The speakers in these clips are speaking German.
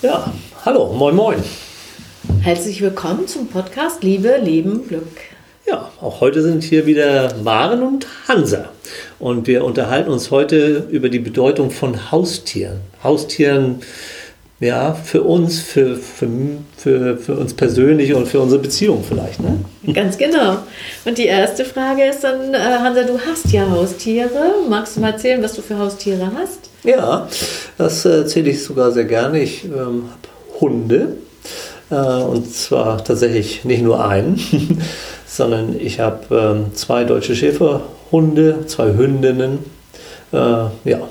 Ja, hallo, moin moin. Herzlich willkommen zum Podcast Liebe, Leben, Glück. Ja, auch heute sind hier wieder Maren und Hansa. Und wir unterhalten uns heute über die Bedeutung von Haustieren. Haustieren, ja, für uns, für, für, für, für uns persönlich und für unsere Beziehung vielleicht. Ne? Ganz genau. Und die erste Frage ist dann, äh, Hansa, du hast ja Haustiere. Magst du mal erzählen, was du für Haustiere hast? Ja, das erzähle ich sogar sehr gerne. Ich ähm, habe Hunde. Äh, und zwar tatsächlich nicht nur einen, sondern ich habe ähm, zwei deutsche Schäferhunde, zwei Hündinnen. Äh, ja,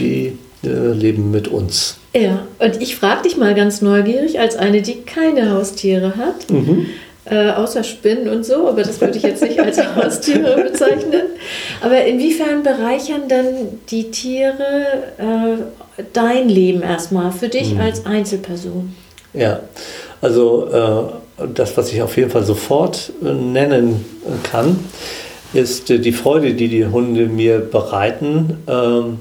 die äh, leben mit uns. Ja, und ich frage dich mal ganz neugierig, als eine, die keine Haustiere hat. Mhm äh, außer Spinnen und so, aber das würde ich jetzt nicht als Haustiere bezeichnen. Aber inwiefern bereichern denn die Tiere äh, dein Leben erstmal für dich mhm. als Einzelperson? Ja, also äh, das, was ich auf jeden Fall sofort äh, nennen kann, ist die Freude, die die Hunde mir bereiten. Ähm,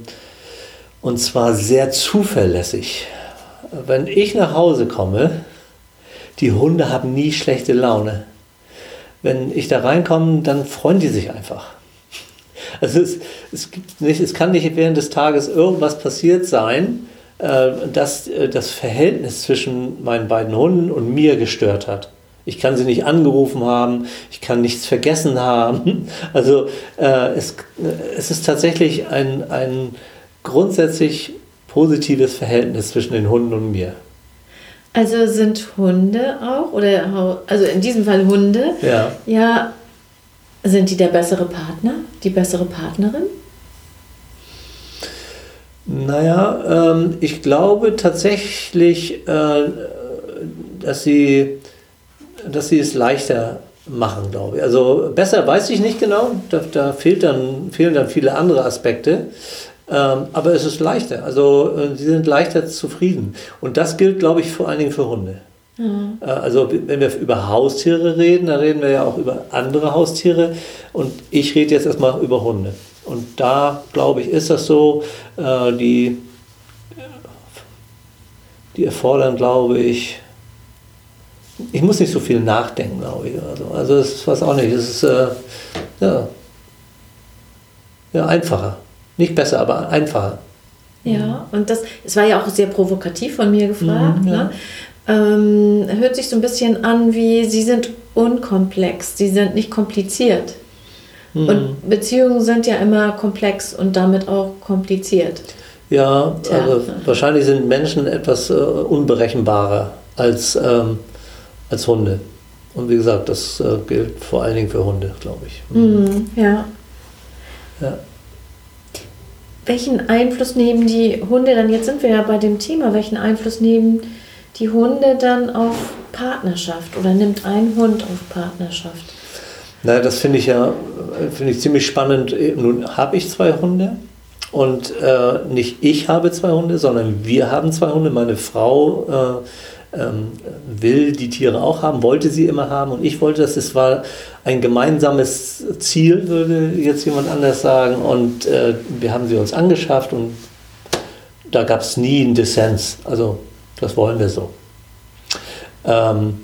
und zwar sehr zuverlässig. Wenn ich nach Hause komme, die Hunde haben nie schlechte Laune. Wenn ich da reinkomme, dann freuen die sich einfach. Also es, es, gibt nicht, es kann nicht während des Tages irgendwas passiert sein, äh, das äh, das Verhältnis zwischen meinen beiden Hunden und mir gestört hat. Ich kann sie nicht angerufen haben, ich kann nichts vergessen haben. Also äh, es, es ist tatsächlich ein, ein grundsätzlich positives Verhältnis zwischen den Hunden und mir. Also sind Hunde auch, oder also in diesem Fall Hunde, ja, ja sind die der bessere Partner, die bessere Partnerin? Naja, ähm, ich glaube tatsächlich, äh, dass, sie, dass sie es leichter machen, glaube ich. Also besser weiß ich nicht genau, da, da fehlt dann, fehlen dann viele andere Aspekte. Ähm, aber es ist leichter. Also äh, sie sind leichter zufrieden. Und das gilt, glaube ich, vor allen Dingen für Hunde. Mhm. Äh, also wenn wir über Haustiere reden, dann reden wir ja auch über andere Haustiere. Und ich rede jetzt erstmal über Hunde. Und da, glaube ich, ist das so, äh, die, die erfordern, glaube ich, ich muss nicht so viel nachdenken, glaube ich. Also, also das ist was auch nicht. Es ist äh, ja, ja, einfacher. Nicht besser, aber einfacher. Ja, und das, es war ja auch sehr provokativ von mir gefragt. Mhm, ja. ne? ähm, hört sich so ein bisschen an wie, sie sind unkomplex, sie sind nicht kompliziert. Mhm. Und Beziehungen sind ja immer komplex und damit auch kompliziert. Ja, Tja. also wahrscheinlich sind Menschen etwas äh, unberechenbarer als, ähm, als Hunde. Und wie gesagt, das äh, gilt vor allen Dingen für Hunde, glaube ich. Mhm, ja. ja welchen Einfluss nehmen die Hunde dann, jetzt sind wir ja bei dem Thema, welchen Einfluss nehmen die Hunde dann auf Partnerschaft oder nimmt ein Hund auf Partnerschaft? Na, das finde ich ja finde ich ziemlich spannend. Nun habe ich zwei Hunde und äh, nicht ich habe zwei Hunde, sondern wir haben zwei Hunde. Meine Frau äh, ähm, will die Tiere auch haben, wollte sie immer haben und ich wollte das. Es war ein gemeinsames Ziel, würde jetzt jemand anders sagen. Und äh, wir haben sie uns angeschafft und da gab es nie einen Dissens. Also das wollen wir so. Ähm,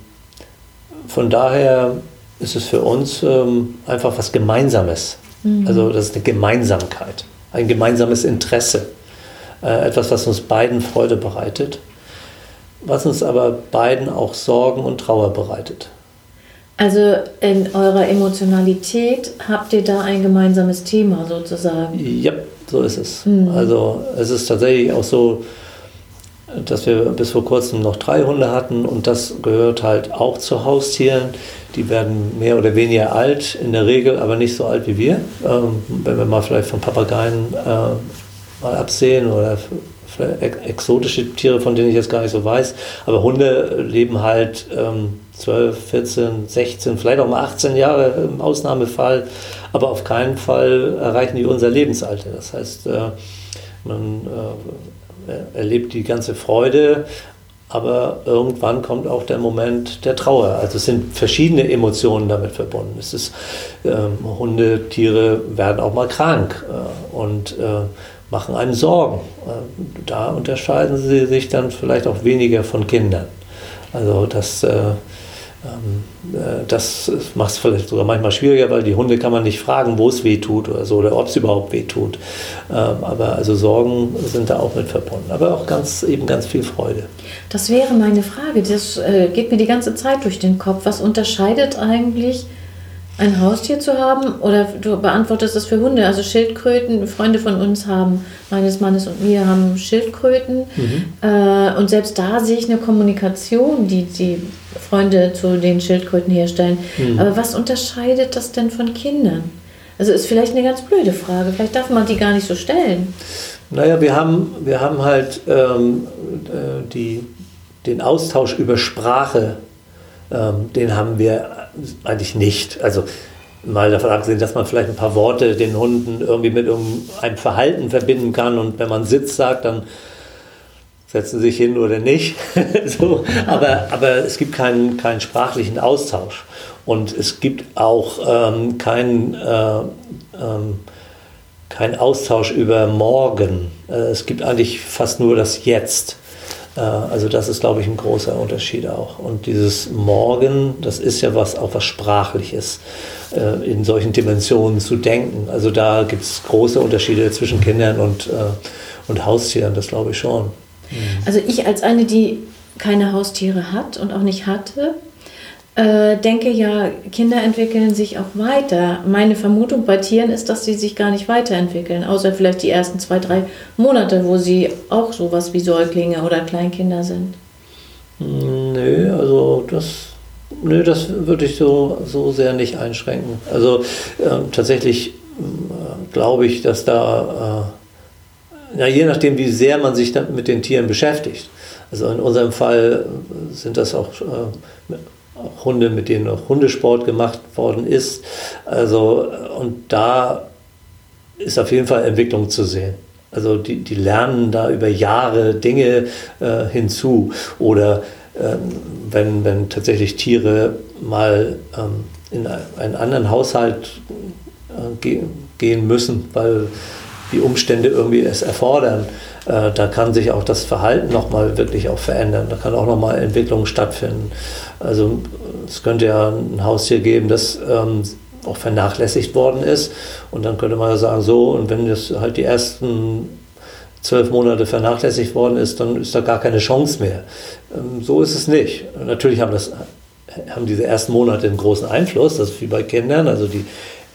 von daher ist es für uns ähm, einfach was Gemeinsames. Mhm. Also das ist eine Gemeinsamkeit, ein gemeinsames Interesse. Äh, etwas, was uns beiden Freude bereitet was uns aber beiden auch Sorgen und Trauer bereitet. Also in eurer Emotionalität habt ihr da ein gemeinsames Thema sozusagen? Ja, so ist es. Mhm. Also es ist tatsächlich auch so, dass wir bis vor kurzem noch drei Hunde hatten und das gehört halt auch zu Haustieren. Die werden mehr oder weniger alt, in der Regel aber nicht so alt wie wir. Ähm, wenn wir mal vielleicht von Papageien äh, mal absehen oder exotische Tiere, von denen ich jetzt gar nicht so weiß. Aber Hunde leben halt ähm, 12, 14, 16, vielleicht auch mal 18 Jahre im Ausnahmefall. Aber auf keinen Fall erreichen die unser Lebensalter. Das heißt, äh, man äh, erlebt die ganze Freude, aber irgendwann kommt auch der Moment der Trauer. Also es sind verschiedene Emotionen damit verbunden. Es ist, ähm, Hunde, Tiere werden auch mal krank. Äh, und äh, machen einem Sorgen. Äh, da unterscheiden sie sich dann vielleicht auch weniger von Kindern. Also das, äh, ähm, äh, das macht es vielleicht sogar manchmal schwieriger, weil die Hunde kann man nicht fragen, wo es weh tut oder so, oder ob es überhaupt weh tut. Ähm, aber also Sorgen sind da auch mit verbunden. Aber auch ganz, eben ganz viel Freude. Das wäre meine Frage. Das äh, geht mir die ganze Zeit durch den Kopf. Was unterscheidet eigentlich ein Haustier zu haben? Oder du beantwortest das für Hunde. Also Schildkröten, Freunde von uns haben, meines Mannes und mir haben Schildkröten. Mhm. Äh, und selbst da sehe ich eine Kommunikation, die die Freunde zu den Schildkröten herstellen. Mhm. Aber was unterscheidet das denn von Kindern? Also ist vielleicht eine ganz blöde Frage. Vielleicht darf man die gar nicht so stellen. Naja, wir haben, wir haben halt ähm, äh, die, den Austausch über Sprache, ähm, den haben wir eigentlich nicht. Also mal davon abgesehen, dass man vielleicht ein paar Worte den Hunden irgendwie mit einem Verhalten verbinden kann und wenn man Sitz sagt, dann setzen sie sich hin oder nicht. so, aber, aber es gibt keinen, keinen sprachlichen Austausch und es gibt auch ähm, keinen äh, ähm, kein Austausch über morgen. Äh, es gibt eigentlich fast nur das Jetzt. Äh, also das ist, glaube ich, ein großer Unterschied auch. Und dieses Morgen, das ist ja was auch was Sprachliches, äh, in solchen Dimensionen zu denken. Also da gibt es große Unterschiede zwischen Kindern und, und Haustieren, das glaube ich schon. Also ich als eine, die keine Haustiere hat und auch nicht hatte, äh, denke ja, Kinder entwickeln sich auch weiter. Meine Vermutung bei Tieren ist, dass sie sich gar nicht weiterentwickeln, außer vielleicht die ersten zwei, drei Monate, wo sie auch sowas wie Säuglinge oder Kleinkinder sind. Nö, also das, nö, das würde ich so, so sehr nicht einschränken. Also äh, tatsächlich äh, glaube ich, dass da, äh, ja, je nachdem, wie sehr man sich mit den Tieren beschäftigt. Also in unserem Fall sind das auch äh, auch Hunde, mit denen auch Hundesport gemacht worden ist. Also, und da ist auf jeden Fall Entwicklung zu sehen. Also die, die lernen da über Jahre Dinge äh, hinzu. Oder ähm, wenn, wenn tatsächlich Tiere mal ähm, in einen anderen Haushalt äh, ge gehen müssen, weil die Umstände irgendwie es erfordern, äh, da kann sich auch das Verhalten nochmal wirklich auch verändern. Da kann auch nochmal Entwicklung stattfinden. Also es könnte ja ein Haustier geben, das ähm, auch vernachlässigt worden ist. Und dann könnte man ja sagen, so, und wenn das halt die ersten zwölf Monate vernachlässigt worden ist, dann ist da gar keine Chance mehr. Ähm, so ist es nicht. Natürlich haben, das, haben diese ersten Monate einen großen Einfluss, das ist wie bei Kindern. Also die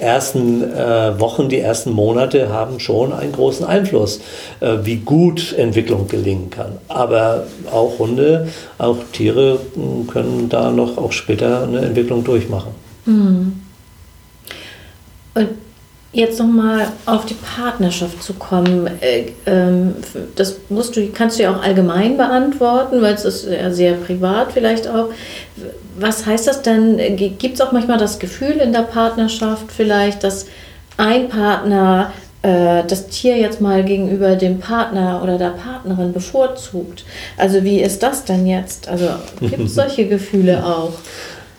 ersten äh, Wochen, die ersten Monate haben schon einen großen Einfluss, äh, wie gut Entwicklung gelingen kann. Aber auch Hunde, auch Tiere hm, können da noch auch später eine Entwicklung durchmachen. Mhm. Und Jetzt nochmal auf die Partnerschaft zu kommen. Äh, ähm, das musst du, kannst du ja auch allgemein beantworten, weil es ist ja sehr privat vielleicht auch. Was heißt das denn? Gibt es auch manchmal das Gefühl in der Partnerschaft vielleicht, dass ein Partner äh, das Tier jetzt mal gegenüber dem Partner oder der Partnerin bevorzugt? Also wie ist das denn jetzt? Also gibt es solche Gefühle auch?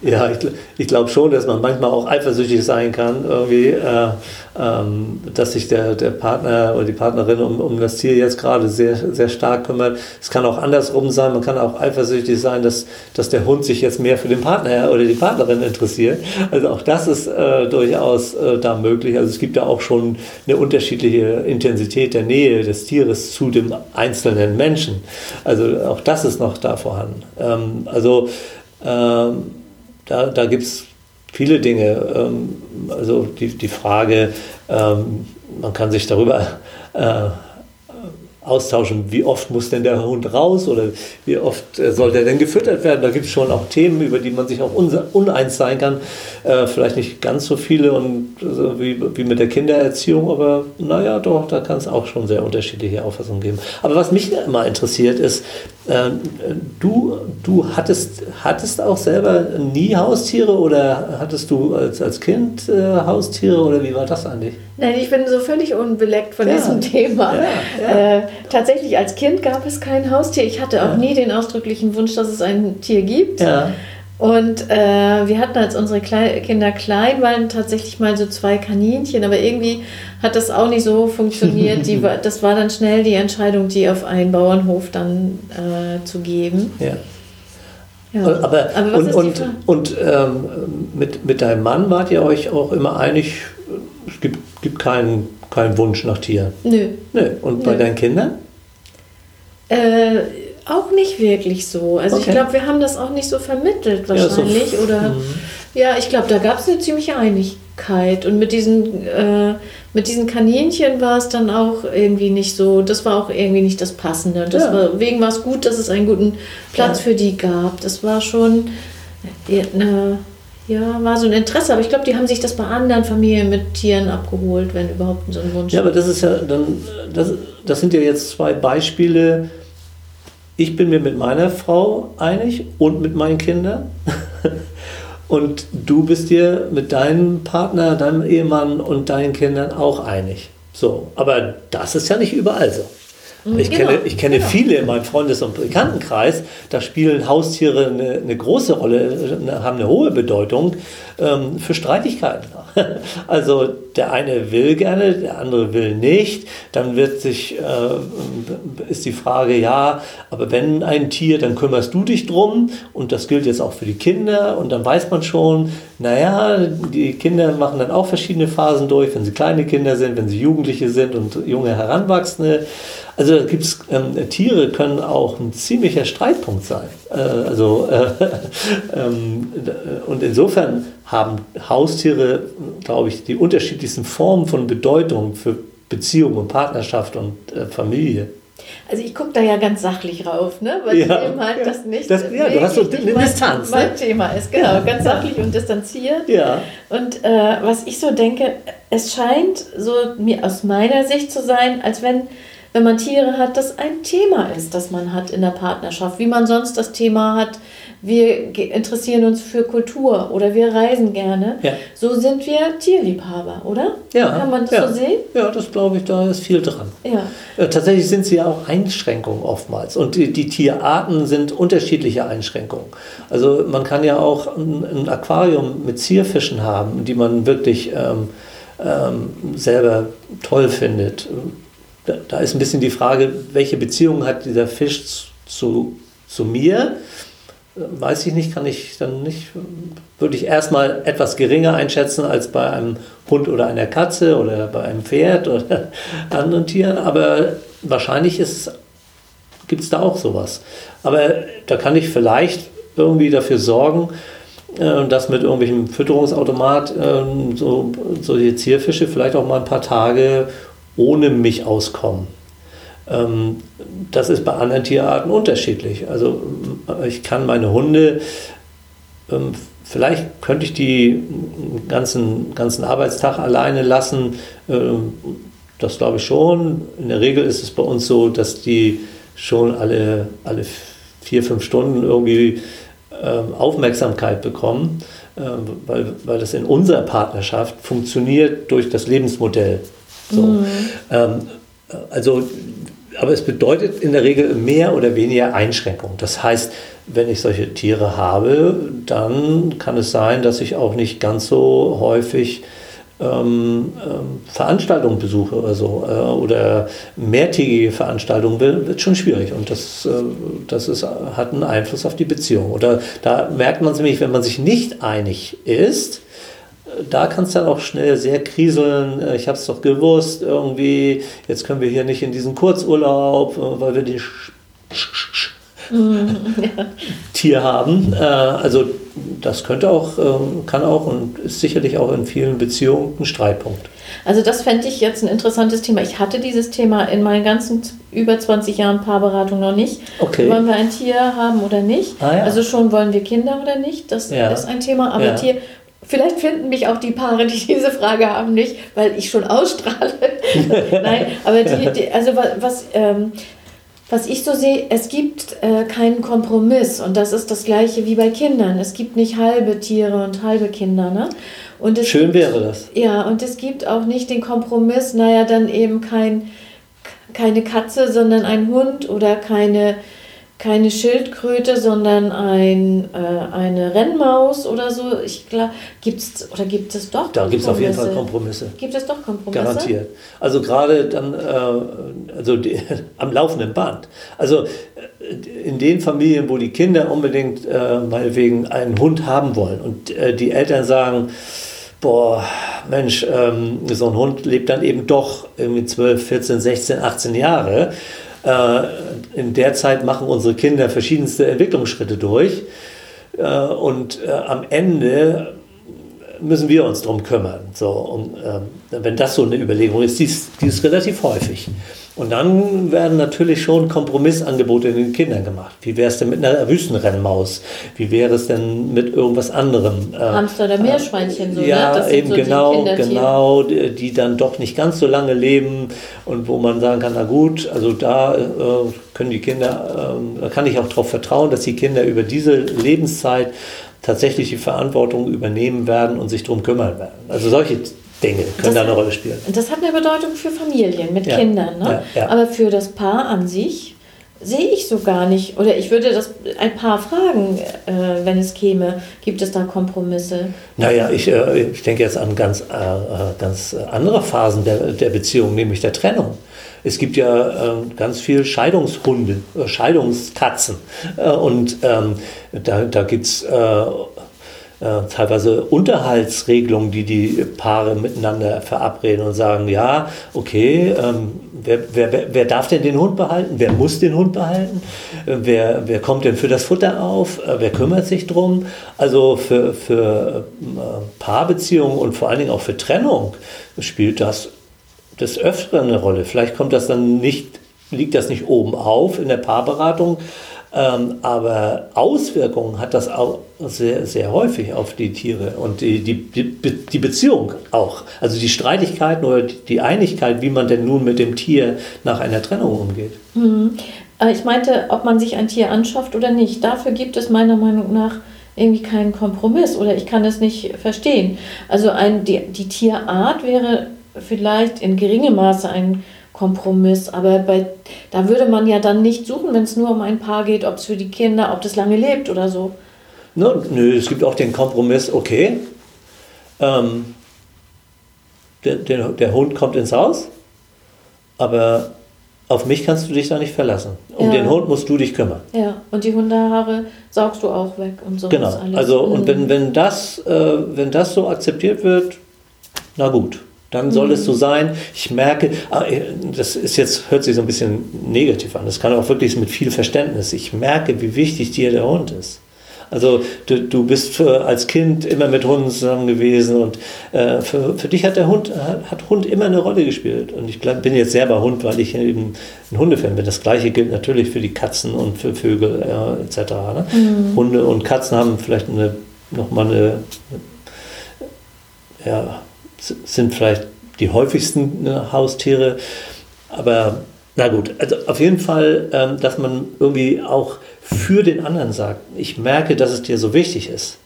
Ja, ich, ich glaube schon, dass man manchmal auch eifersüchtig sein kann, irgendwie, äh, dass sich der, der Partner oder die Partnerin um, um das Tier jetzt gerade sehr, sehr stark kümmert. Es kann auch andersrum sein, man kann auch eifersüchtig sein, dass, dass der Hund sich jetzt mehr für den Partner oder die Partnerin interessiert. Also auch das ist äh, durchaus äh, da möglich. Also es gibt da auch schon eine unterschiedliche Intensität der Nähe des Tieres zu dem einzelnen Menschen. Also auch das ist noch da vorhanden. Ähm, also ähm, da, da gibt es viele Dinge. Ähm, also die, die Frage, ähm, man kann sich darüber äh, austauschen, wie oft muss denn der Hund raus oder wie oft äh, soll der denn gefüttert werden. Da gibt es schon auch Themen, über die man sich auch uneins sein kann. Äh, vielleicht nicht ganz so viele und also wie, wie mit der Kindererziehung, aber naja, doch, da kann es auch schon sehr unterschiedliche Auffassungen geben. Aber was mich immer interessiert ist, äh, du, du hattest, hattest auch selber nie Haustiere oder hattest du als, als Kind äh, Haustiere oder wie war das eigentlich? Nein, ich bin so völlig unbeleckt von ja. diesem Thema. Ja, ja. Äh, tatsächlich, als Kind gab es kein Haustier. Ich hatte auch nie den ausdrücklichen Wunsch, dass es ein Tier gibt. Und äh, wir hatten, als unsere Klei Kinder klein waren, tatsächlich mal so zwei Kaninchen, aber irgendwie hat das auch nicht so funktioniert. Die, das war dann schnell die Entscheidung, die auf einen Bauernhof dann äh, zu geben. Ja. Ja. Aber, aber und, und, und ähm, mit, mit deinem Mann wart ihr euch auch immer einig, es gibt, gibt keinen, keinen Wunsch nach Tieren? Nö. Nö. Und Nö. bei deinen Kindern? Äh, auch nicht wirklich so. Also okay. ich glaube, wir haben das auch nicht so vermittelt wahrscheinlich. Ja, so. Oder mhm. ja, ich glaube, da gab es eine ziemliche Einigkeit. Und mit diesen, äh, mit diesen Kaninchen war es dann auch irgendwie nicht so, das war auch irgendwie nicht das Passende. Und deswegen ja. war es gut, dass es einen guten Platz ja. für die gab. Das war schon eine, ja, war so ein Interesse. Aber ich glaube, die haben sich das bei anderen Familien mit Tieren abgeholt, wenn überhaupt so ein Wunsch. Ja, aber das ist ja dann, das, das sind ja jetzt zwei Beispiele ich bin mir mit meiner Frau einig und mit meinen Kindern. und du bist dir mit deinem Partner, deinem Ehemann und deinen Kindern auch einig. So, aber das ist ja nicht überall so. Ich genau, kenne, ich kenne genau. viele in meinem Freundes- und Bekanntenkreis, da spielen Haustiere eine, eine große Rolle, haben eine hohe Bedeutung ähm, für Streitigkeiten. Also der eine will gerne, der andere will nicht. Dann wird sich, äh, ist die Frage, ja, aber wenn ein Tier, dann kümmerst du dich drum und das gilt jetzt auch für die Kinder und dann weiß man schon, naja, die Kinder machen dann auch verschiedene Phasen durch, wenn sie kleine Kinder sind, wenn sie Jugendliche sind und junge Heranwachsende. Also gibt's, ähm, Tiere können auch ein ziemlicher Streitpunkt sein. Äh, also, äh, ähm, und insofern haben Haustiere, glaube ich, die unterschiedlichsten Formen von Bedeutung für Beziehung und Partnerschaft und äh, Familie. Also ich gucke da ja ganz sachlich rauf, ne? weil ja, eben halt ja. das nicht das, ja, du hast so eine mein, Distanz. Mein ne? Thema ist, genau, ja. ganz sachlich und distanziert. Ja. Und äh, was ich so denke, es scheint so mir aus meiner Sicht zu sein, als wenn wenn man Tiere hat, das ein Thema ist, das man hat in der Partnerschaft, wie man sonst das Thema hat, wir interessieren uns für Kultur oder wir reisen gerne. Ja. So sind wir Tierliebhaber, oder? Ja. Kann man das ja. so sehen? Ja, das glaube ich, da ist viel dran. Ja. Äh, tatsächlich sind sie ja auch Einschränkungen oftmals. Und die, die, Tierarten sind unterschiedliche Einschränkungen. Also man kann ja auch ein, ein Aquarium mit Zierfischen haben, die man wirklich ähm, ähm, selber toll findet da, ist ein bisschen die Frage, welche Beziehung hat dieser Fisch zu, zu mir? Weiß ich nicht, kann ich dann nicht, würde ich erstmal etwas geringer einschätzen als bei einem Hund oder einer Katze oder bei einem Pferd oder anderen Tieren, aber wahrscheinlich gibt es da auch sowas. Aber da kann ich vielleicht irgendwie dafür sorgen, äh, dass mit irgendwelchem Fütterungsautomat ähm, so, solche Zierfische vielleicht auch mal ein paar Tage ohne mich auskommen. Ähm, das ist bei anderen Tierarten unterschiedlich. Also äh, ich kann meine Hunde, ähm, vielleicht könnte ich die ganzen, ganzen Arbeitstag alleine lassen. Ähm, das glaube ich schon. In der Regel ist es bei uns so, dass die schon alle, alle vier, fünf Stunden irgendwie Aufmerksamkeit bekommen, weil, weil das in unserer Partnerschaft funktioniert durch das Lebensmodell. So. Mhm. Ähm, also, aber es bedeutet in der Regel mehr oder weniger Einschränkung. Das heißt, wenn ich solche Tiere habe, dann kann es sein, dass ich auch nicht ganz so häufig ähm, ähm, Veranstaltungen besuche oder so äh, oder mehrtägige Veranstaltungen wird, wird schon schwierig und das, äh, das ist, hat einen Einfluss auf die Beziehung. Oder da merkt man es nämlich, wenn man sich nicht einig ist, da kann es dann auch schnell sehr kriseln. Äh, ich habe es doch gewusst, irgendwie, jetzt können wir hier nicht in diesen Kurzurlaub, äh, weil wir den ja. Tier haben. Äh, also das könnte auch, ähm, kann auch und ist sicherlich auch in vielen Beziehungen ein Streitpunkt. Also das fände ich jetzt ein interessantes Thema. Ich hatte dieses Thema in meinen ganzen über 20 Jahren Paarberatung noch nicht. Okay. Wollen wir ein Tier haben oder nicht? Ah, ja. Also schon wollen wir Kinder oder nicht? Das ja. ist ein Thema. Aber Tier Vielleicht finden mich auch die Paare, die diese Frage haben, nicht, weil ich schon ausstrahle. Nein, aber die, die also was, ähm, was ich so sehe, es gibt äh, keinen Kompromiss und das ist das gleiche wie bei Kindern. Es gibt nicht halbe Tiere und halbe Kinder. Ne? Und Schön gibt, wäre das. Ja, und es gibt auch nicht den Kompromiss, naja, dann eben kein, keine Katze, sondern ein Hund oder keine keine Schildkröte, sondern ein, äh, eine Rennmaus oder so. Ich glaube, gibt's oder gibt es doch Da gibt es auf jeden Fall Kompromisse. Gibt es doch Kompromisse? Garantiert. Also gerade dann äh, also die, am laufenden Band. Also äh, in den Familien, wo die Kinder unbedingt äh, meinetwegen einen Hund haben wollen und äh, die Eltern sagen, boah, Mensch, ähm, so ein Hund lebt dann eben doch irgendwie 12, 14, 16, 18 Jahre in der Zeit machen unsere Kinder verschiedenste Entwicklungsschritte durch. Äh, und äh, am Ende müssen wir uns darum kümmern. So, und, wenn das so eine Überlegung ist, die ist, die ist relativ häufig. Und dann werden natürlich schon Kompromissangebote den Kindern gemacht. Wie wäre es denn mit einer Wüstenrennmaus? Wie wäre es denn mit irgendwas anderem? Äh, Hamster oder Meerschweinchen, so, ja, ne? Das eben so genau, genau, die, dann doch nicht ganz so lange leben und wo man sagen kann, na gut, also da äh, können die Kinder, äh, da kann ich auch darauf vertrauen, dass die Kinder über diese Lebenszeit tatsächlich die Verantwortung übernehmen werden und sich darum kümmern werden. Also solche Dinge können das da eine Rolle spielen. Das hat eine Bedeutung für Familien mit ja. Kindern. Ne? Ja, ja. Aber für das Paar an sich sehe ich so gar nicht. Oder ich würde das ein paar fragen, äh, wenn es käme. Gibt es da Kompromisse? Naja, ich, äh, ich denke jetzt an ganz, äh, äh ganz andere Phasen der, der Beziehung, nämlich der Trennung. Es gibt ja äh, ganz viel Scheidungshunde, äh, Scheidungskatzen. und ähm, da, da gibt es äh, teilweise Unterhaltsregelungen, die die Paare miteinander verabreden und sagen, ja, okay, ähm, wer, wer, wer darf denn den Hund behalten? Wer muss den Hund behalten? Äh, wer, wer kommt denn für das Futter auf? Äh, wer kümmert sich drum? Also für, für Paarbeziehungen und vor allen Dingen auch für Trennung spielt das des Öfteren eine Rolle. Vielleicht kommt das dann nicht, liegt das nicht oben auf in der Paarberatung, ähm, aber Auswirkungen hat das auch sehr, sehr häufig auf die Tiere und die, die, die Beziehung auch. Also die Streitigkeiten oder die Einigkeit, wie man denn nun mit dem Tier nach einer Trennung umgeht. Mhm. Äh, ich meinte, ob man sich ein Tier anschafft oder nicht. Dafür gibt es meiner Meinung nach irgendwie keinen Kompromiss oder ich kann es nicht verstehen. Also ein, die, die Tierart wäre vielleicht in geringem Maße ein Kompromiss. Aber bei, da würde man ja dann nicht suchen, wenn es nur um ein Paar geht, ob es für die Kinder, ob das lange lebt oder so. No, nö, es gibt auch den Kompromiss, okay, ähm, der, der, der Hund kommt ins Haus, aber auf mich kannst du dich da nicht verlassen. Um ja. den Hund musst du dich kümmern. Ja, und die Hundehaare saugst du auch weg und so. Genau, also und mhm. wenn, wenn, das, äh, wenn das so akzeptiert wird, na gut dann soll mhm. es so sein. Ich merke, ah, äh, das ist jetzt, hört sich so ein bisschen negativ an, das kann auch wirklich mit viel Verständnis. Ich merke, wie wichtig dir der Hund ist. Also du, du bist für, als Kind immer mit Hunden zusammen gewesen und äh, für, für dich hat der Hund, hat Hund immer eine Rolle gespielt. Und ich bleib, bin jetzt selber Hund, weil ich eben ein Hundefan bin. Das gleiche gilt natürlich für die Katzen und für Vögel äh, etc. Ne? Mhm. Hunde und Katzen haben vielleicht eine, nochmal eine, ja, sind vielleicht die häufigsten ne, Haustiere. Aber na gut, also auf jeden Fall, ähm, dass man irgendwie auch für den anderen sagt, ich merke, dass es dir so wichtig ist.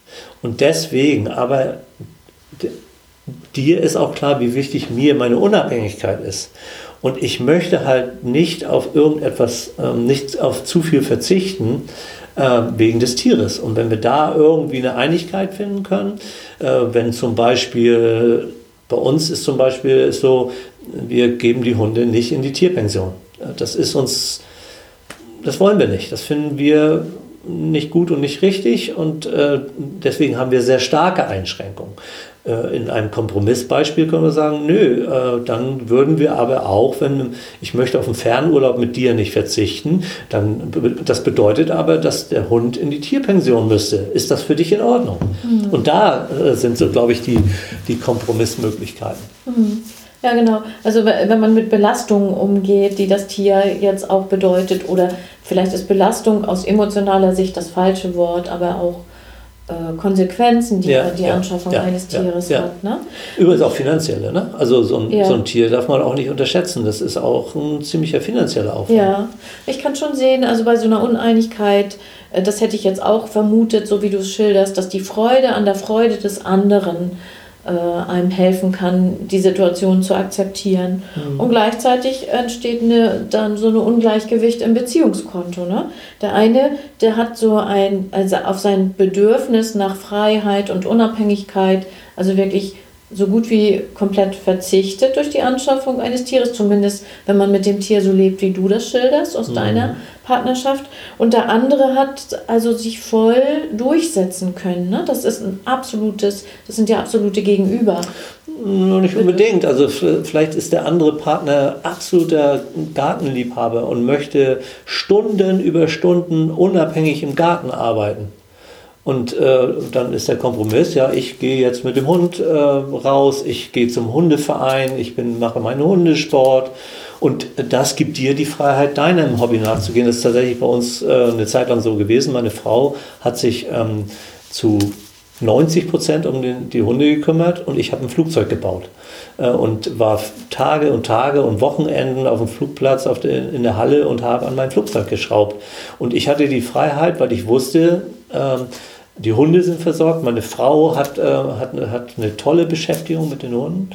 Und deswegen, aber dir ist auch klar, wie wichtig mir meine Unabhängigkeit ist. Und ich möchte halt nicht auf irgendetwas, ähm, nicht auf zu viel verzichten, äh, wegen des Tieres. Und wenn wir da irgendwie eine Einigkeit finden können, äh, wenn zum Beispiel bei uns ist zum Beispiel so, wir geben die Hunde nicht in die Tierpension. Das ist uns, das wollen wir nicht. Das finden wir nicht gut und nicht richtig und äh, deswegen haben wir sehr starke Einschränkungen. Äh, in einem Kompromissbeispiel können wir sagen, nö, äh, dann würden wir aber auch, wenn ich möchte auf einen Fernurlaub mit dir nicht verzichten, dann das bedeutet aber, dass der Hund in die Tierpension müsste. Ist das für dich in Ordnung? Mhm. Und da äh, sind so, glaube ich, die, die Kompromissmöglichkeiten. Mhm. Ja, genau. Also wenn man mit Belastungen umgeht, die das Tier jetzt auch bedeutet, oder vielleicht ist Belastung aus emotionaler Sicht das falsche Wort, aber auch äh, Konsequenzen, die ja, die ja, Anschaffung ja, eines Tieres hat. Ne? Übrigens auch finanzielle. Ne? Also so ein, so ein Tier darf man auch nicht unterschätzen. Das ist auch ein ziemlicher finanzieller Aufwand. Ja, ich kann schon sehen, also bei so einer Uneinigkeit, äh, das hätte ich jetzt auch vermutet, so wie du es schilderst, dass die Freude an der Freude des anderen äh, einem helfen kann, die Situation zu akzeptieren. Mhm. Und gleichzeitig entsteht eine, dann so ein Ungleichgewicht im Beziehungskonto. Ne? Der eine, der hat so ein, also auf sein Bedürfnis nach Freiheit und Unabhängigkeit, also wirklich so gut wie komplett verzichtet durch die Anschaffung eines Tieres, zumindest wenn man mit dem Tier so lebt, wie du das schilderst aus mhm. deiner Partnerschaft. Und der andere hat also sich voll durchsetzen können. Ne? Das ist ein absolutes, das sind ja absolute Gegenüber. Nicht unbedingt. Also vielleicht ist der andere Partner absoluter Gartenliebhaber und möchte Stunden über Stunden unabhängig im Garten arbeiten. Und äh, dann ist der Kompromiss, ja, ich gehe jetzt mit dem Hund äh, raus, ich gehe zum Hundeverein, ich bin, mache meinen Hundesport. Und das gibt dir die Freiheit, deinem Hobby nachzugehen. Das ist tatsächlich bei uns äh, eine Zeit lang so gewesen. Meine Frau hat sich ähm, zu 90 Prozent um den, die Hunde gekümmert und ich habe ein Flugzeug gebaut äh, und war Tage und Tage und Wochenenden auf dem Flugplatz auf der, in der Halle und habe an mein Flugzeug geschraubt. Und ich hatte die Freiheit, weil ich wusste, ähm, die Hunde sind versorgt, meine Frau hat, äh, hat, hat eine tolle Beschäftigung mit den Hunden.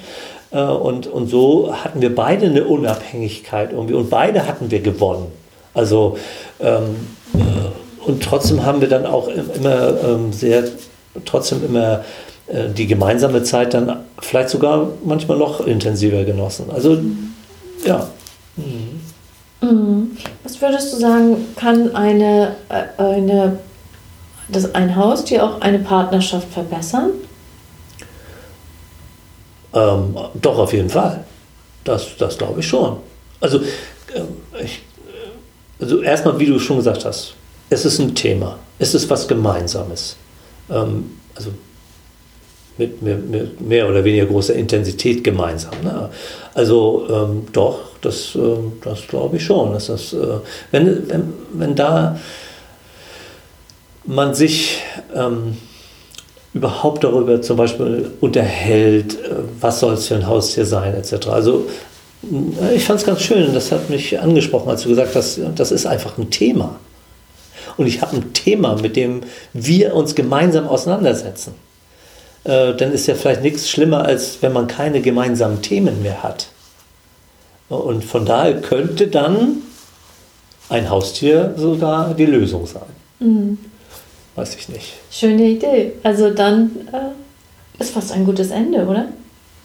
Äh, und, und so hatten wir beide eine Unabhängigkeit irgendwie und beide hatten wir gewonnen. Also ähm, äh, und trotzdem haben wir dann auch immer ähm, sehr, trotzdem immer äh, die gemeinsame Zeit dann vielleicht sogar manchmal noch intensiver genossen. Also ja. Mhm. mhm. Was würdest du sagen, kann eine, äh, eine das ein Haustier auch eine Partnerschaft verbessern? Ähm, doch, auf jeden Fall. Das, das glaube ich schon. Also, äh, ich, also erstmal, wie du schon gesagt hast, es ist ein Thema. Es ist was Gemeinsames. Ähm, also mit, mit, mit, mehr oder weniger großer Intensität gemeinsam. Ne? Also ähm, doch, das, äh, das glaube ich schon. Dass das, äh, wenn, wenn, wenn da man sich ähm, überhaupt darüber zum Beispiel unterhält, äh, was soll es für ein Haustier sein, etc. Also äh, ich fand es ganz schön, das hat mich angesprochen, als du gesagt hast, das ist einfach ein Thema. Und ich habe ein Thema, mit dem wir uns gemeinsam auseinandersetzen. Äh, dann ist ja vielleicht nichts schlimmer, als wenn man keine gemeinsamen Themen mehr hat. Und von daher könnte dann ein Haustier sogar die Lösung sein. Mhm weiß ich nicht. Schöne Idee. Also dann äh, ist fast ein gutes Ende, oder?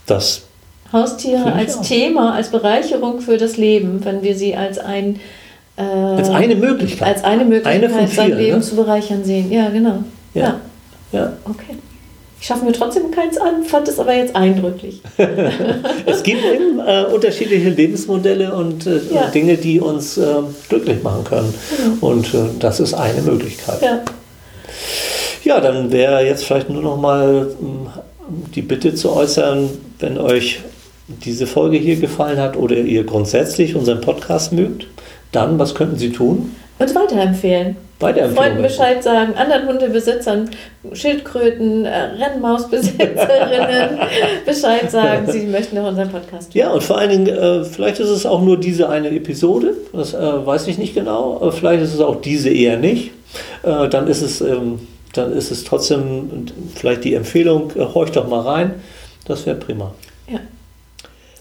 Das. Haustiere als Thema, als Bereicherung für das Leben, wenn wir sie als ein äh, als eine Möglichkeit, als eine Möglichkeit, eine sein Leben ne? zu bereichern sehen. Ja, genau. Ja. ja. ja. Okay. Ich schaffe mir trotzdem keins an, fand es aber jetzt eindrücklich. es gibt eben äh, unterschiedliche Lebensmodelle und äh, ja. Dinge, die uns äh, glücklich machen können. Mhm. Und äh, das ist eine Möglichkeit. Ja. Ja, dann wäre jetzt vielleicht nur noch mal ähm, die Bitte zu äußern, wenn euch diese Folge hier gefallen hat oder ihr grundsätzlich unseren Podcast mögt, dann was könnten Sie tun? Uns weiterempfehlen. Weiterempfehlen. Freunden Bescheid sagen, anderen Hundebesitzern, Schildkröten, äh, Rennmausbesitzerinnen Bescheid sagen, sie möchten auch unseren Podcast hören. Ja, und vor allen Dingen, äh, vielleicht ist es auch nur diese eine Episode, das äh, weiß ich nicht genau, vielleicht ist es auch diese eher nicht. Dann ist es. Dann ist es trotzdem vielleicht die Empfehlung, äh, horcht doch mal rein. Das wäre prima. Ja.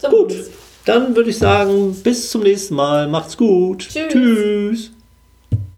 So, gut, dann würde ich sagen, bis zum nächsten Mal. Macht's gut. Tschüss. Tschüss.